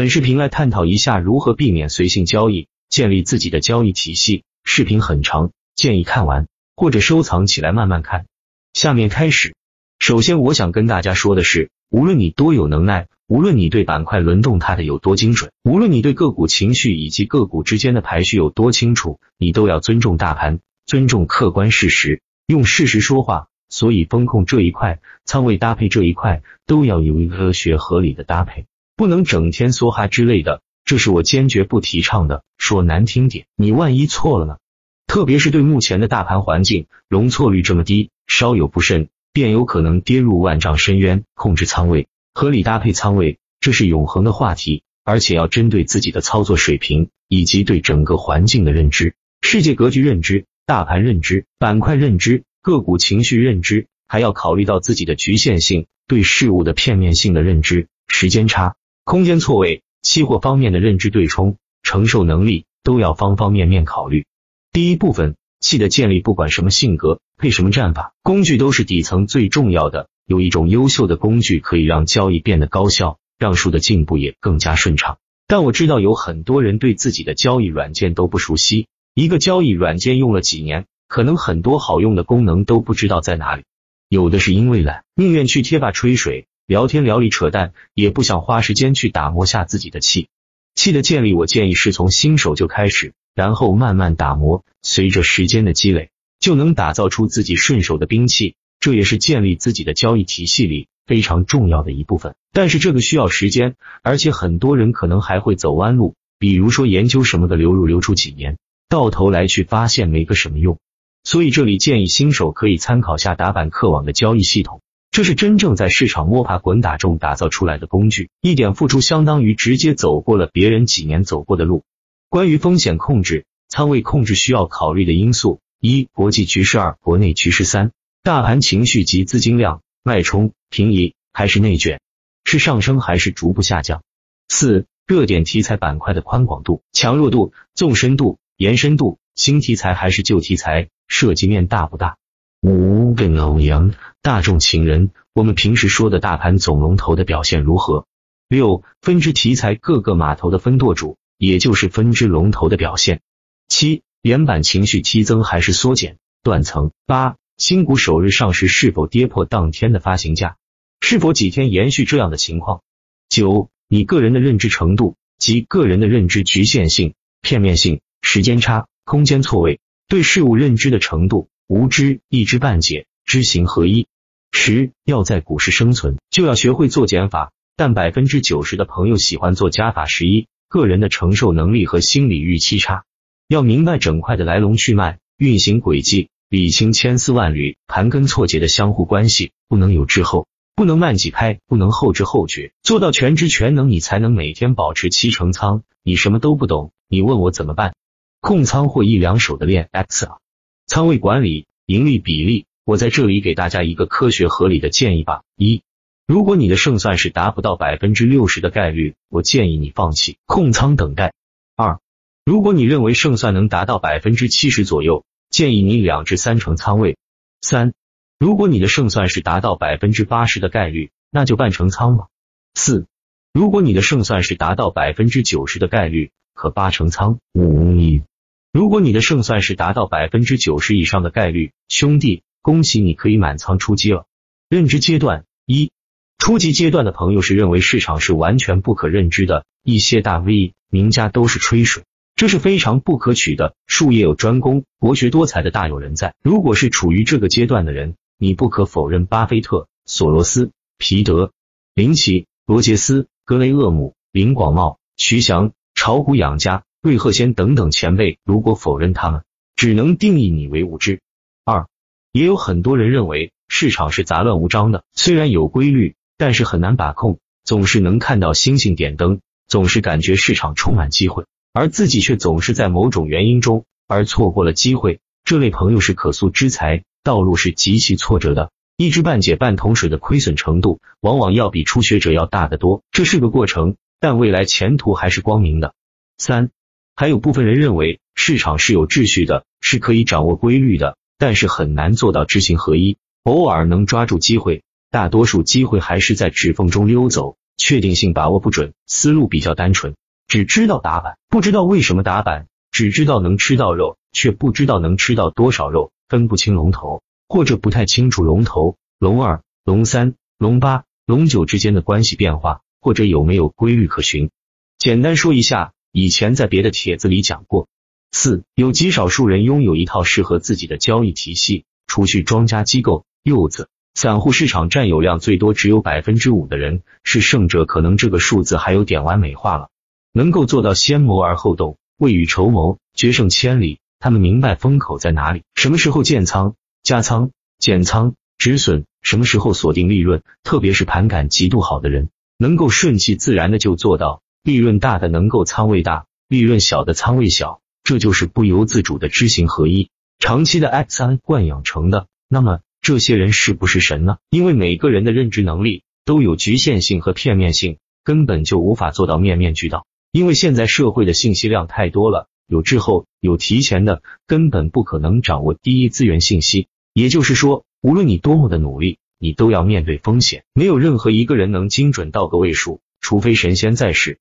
本视频来探讨一下如何避免随性交易，建立自己的交易体系。视频很长，建议看完或者收藏起来慢慢看。下面开始。首先，我想跟大家说的是，无论你多有能耐，无论你对板块轮动它的有多精准，无论你对个股情绪以及个股之间的排序有多清楚，你都要尊重大盘，尊重客观事实，用事实说话。所以，风控这一块，仓位搭配这一块，都要有一个学合理的搭配，不能整天梭哈之类的，这是我坚决不提倡的。说难听点，你万一错了呢？特别是对目前的大盘环境，容错率这么低，稍有不慎，便有可能跌入万丈深渊。控制仓位，合理搭配仓位，这是永恒的话题，而且要针对自己的操作水平以及对整个环境的认知、世界格局认知、大盘认知、板块认知。个股情绪认知，还要考虑到自己的局限性，对事物的片面性的认知，时间差、空间错位、期货方面的认知对冲、承受能力，都要方方面面考虑。第一部分，气的建立，不管什么性格，配什么战法，工具都是底层最重要的。有一种优秀的工具可以让交易变得高效，让数的进步也更加顺畅。但我知道有很多人对自己的交易软件都不熟悉，一个交易软件用了几年。可能很多好用的功能都不知道在哪里，有的是因为懒，宁愿去贴吧吹水、聊天聊里扯淡，也不想花时间去打磨下自己的气。气的建立，我建议是从新手就开始，然后慢慢打磨，随着时间的积累，就能打造出自己顺手的兵器。这也是建立自己的交易体系里非常重要的一部分。但是这个需要时间，而且很多人可能还会走弯路，比如说研究什么的流入流出几年，到头来去发现没个什么用。所以这里建议新手可以参考下打板客网的交易系统，这是真正在市场摸爬滚打中打造出来的工具，一点付出相当于直接走过了别人几年走过的路。关于风险控制、仓位控制需要考虑的因素：一、国际局势；二、国内局势；三、大盘情绪及资金量，脉冲、平移还是内卷，是上升还是逐步下降；四、热点题材板块的宽广度、强弱度、纵深度、延伸度，新题材还是旧题材。涉及面大不大？五跟欧阳大众情人，我们平时说的大盘总龙头的表现如何？六分支题材各个码头的分舵主，也就是分支龙头的表现。七连板情绪激增还是缩减？断层。八新股首日上市是否跌破当天的发行价？是否几天延续这样的情况？九你个人的认知程度及个人的认知局限性、片面性、时间差、空间错位。对事物认知的程度，无知、一知半解、知行合一。十要在股市生存，就要学会做减法。但百分之九十的朋友喜欢做加法。十一个人的承受能力和心理预期差，要明白整块的来龙去脉、运行轨迹，理清千丝万缕、盘根错节的相互关系，不能有滞后，不能慢几拍，不能后知后觉，做到全知全能，你才能每天保持七成仓。你什么都不懂，你问我怎么办？控仓或一两手的练 X 啊，仓位管理、盈利比例，我在这里给大家一个科学合理的建议吧。一，如果你的胜算是达不到百分之六十的概率，我建议你放弃控仓等待。二，如果你认为胜算能达到百分之七十左右，建议你两至三成仓位。三，如果你的胜算是达到百分之八十的概率，那就半成仓吧。四，如果你的胜算是达到百分之九十的概率，可八成仓。五。如果你的胜算是达到百分之九十以上的概率，兄弟，恭喜你可以满仓出击了。认知阶段一，初级阶段的朋友是认为市场是完全不可认知的，一些大 V 名家都是吹水，这是非常不可取的。术业有专攻，博学多才的大有人在。如果是处于这个阶段的人，你不可否认，巴菲特、索罗斯、皮德、林奇、罗杰斯、格雷厄姆、林广茂、徐翔、炒股养家。瑞鹤仙等等前辈，如果否认他们，只能定义你为无知。二，也有很多人认为市场是杂乱无章的，虽然有规律，但是很难把控，总是能看到星星点灯，总是感觉市场充满机会，而自己却总是在某种原因中而错过了机会。这类朋友是可塑之才，道路是极其挫折的，一知半解半桶水的亏损程度，往往要比初学者要大得多。这是个过程，但未来前途还是光明的。三。还有部分人认为市场是有秩序的，是可以掌握规律的，但是很难做到知行合一。偶尔能抓住机会，大多数机会还是在指缝中溜走，确定性把握不准，思路比较单纯，只知道打板，不知道为什么打板，只知道能吃到肉，却不知道能吃到多少肉，分不清龙头，或者不太清楚龙头、龙二、龙三、龙八、龙九之间的关系变化，或者有没有规律可循。简单说一下，以前在别的帖子里讲过。四，有极少数人拥有一套适合自己的交易体系，除去庄家机构、柚子。散户市场占有量最多只有百分之五的人是胜者，可能这个数字还有点完美化了。能够做到先谋而后动，未雨绸缪，决胜千里。他们明白风口在哪里，什么时候建仓、加仓、减仓、止损，什么时候锁定利润。特别是盘感极度好的人，能够顺其自然的就做到。利润大的能够仓位大，利润小的仓位小，这就是不由自主的知行合一，长期的 X 三惯养成的。那么。这些人是不是神呢？因为每个人的认知能力都有局限性和片面性，根本就无法做到面面俱到。因为现在社会的信息量太多了，有滞后、有提前的，根本不可能掌握第一资源信息。也就是说，无论你多么的努力，你都要面对风险。没有任何一个人能精准到个位数，除非神仙在世。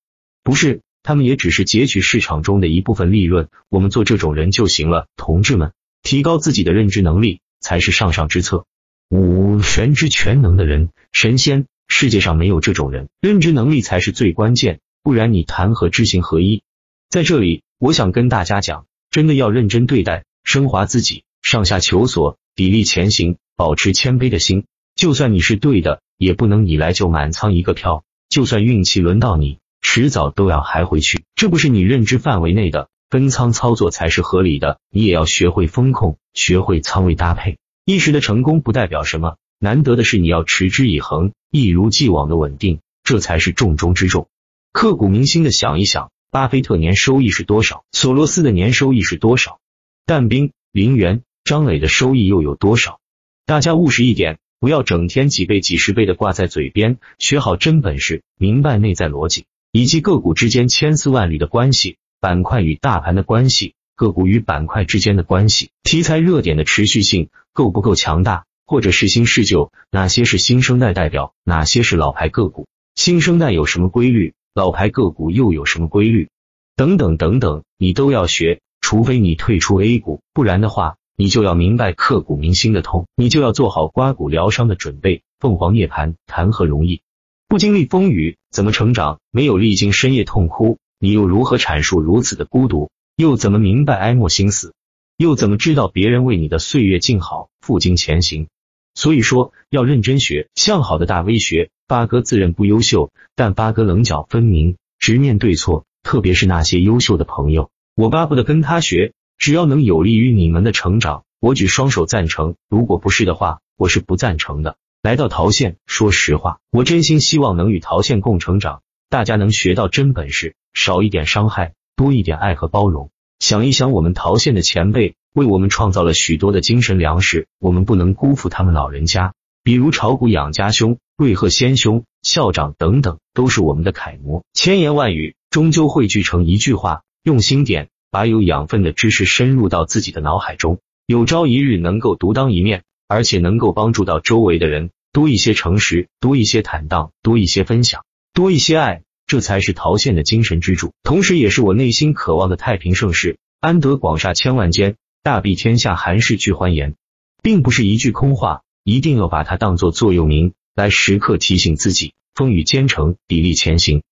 不是，他们也只是截取市场中的一部分利润。我们做这种人就行了，同志们，提高自己的认知能力。才是上上之策。五全知全能的人，神仙，世界上没有这种人。认知能力才是最关键，不然你谈何知行合一？在这里，我想跟大家讲，真的要认真对待，升华自己，上下求索，砥砺前行，保持谦卑的心。就算你是对的，也不能你来就满仓一个票。就算运气轮到你，迟早都要还回去。这不是你认知范围内的。分仓操作才是合理的，你也要学会风控，学会仓位搭配。一时的成功不代表什么，难得的是你要持之以恒，一如既往的稳定，这才是重中之重。刻骨铭心的想一想，巴菲特年收益是多少？索罗斯的年收益是多少？但兵、林园、张磊的收益又有多少？大家务实一点，不要整天几倍、几十倍的挂在嘴边，学好真本事，明白内在逻辑以及个股之间千丝万缕的关系。板块与大盘的关系，个股与板块之间的关系，题材热点的持续性够不够强大，或者是新是旧，哪些是新生代代表，哪些是老牌个股，新生代有什么规律，老牌个股又有什么规律，等等等等，你都要学。除非你退出 A 股，不然的话，你就要明白刻骨铭心的痛，你就要做好刮骨疗伤的准备。凤凰涅槃谈何容易？不经历风雨怎么成长？没有历经深夜痛哭。你又如何阐述如此的孤独？又怎么明白哀莫心死？又怎么知道别人为你的岁月静好，负荆前行？所以说要认真学，向好的大 V 学。八哥自认不优秀，但八哥棱角分明，直面对错。特别是那些优秀的朋友，我巴不得跟他学。只要能有利于你们的成长，我举双手赞成。如果不是的话，我是不赞成的。来到陶县，说实话，我真心希望能与陶县共成长。大家能学到真本事，少一点伤害，多一点爱和包容。想一想，我们陶县的前辈为我们创造了许多的精神粮食，我们不能辜负他们老人家。比如炒股养家兄、瑞鹤先兄、校长等等，都是我们的楷模。千言万语终究汇聚成一句话：用心点，把有养分的知识深入到自己的脑海中，有朝一日能够独当一面，而且能够帮助到周围的人。多一些诚实，多一些坦荡，多一些分享。多一些爱，这才是陶县的精神支柱，同时也是我内心渴望的太平盛世，安得广厦千万间，大庇天下寒士俱欢颜，并不是一句空话，一定要把它当做座右铭，来时刻提醒自己，风雨兼程，砥砺前行。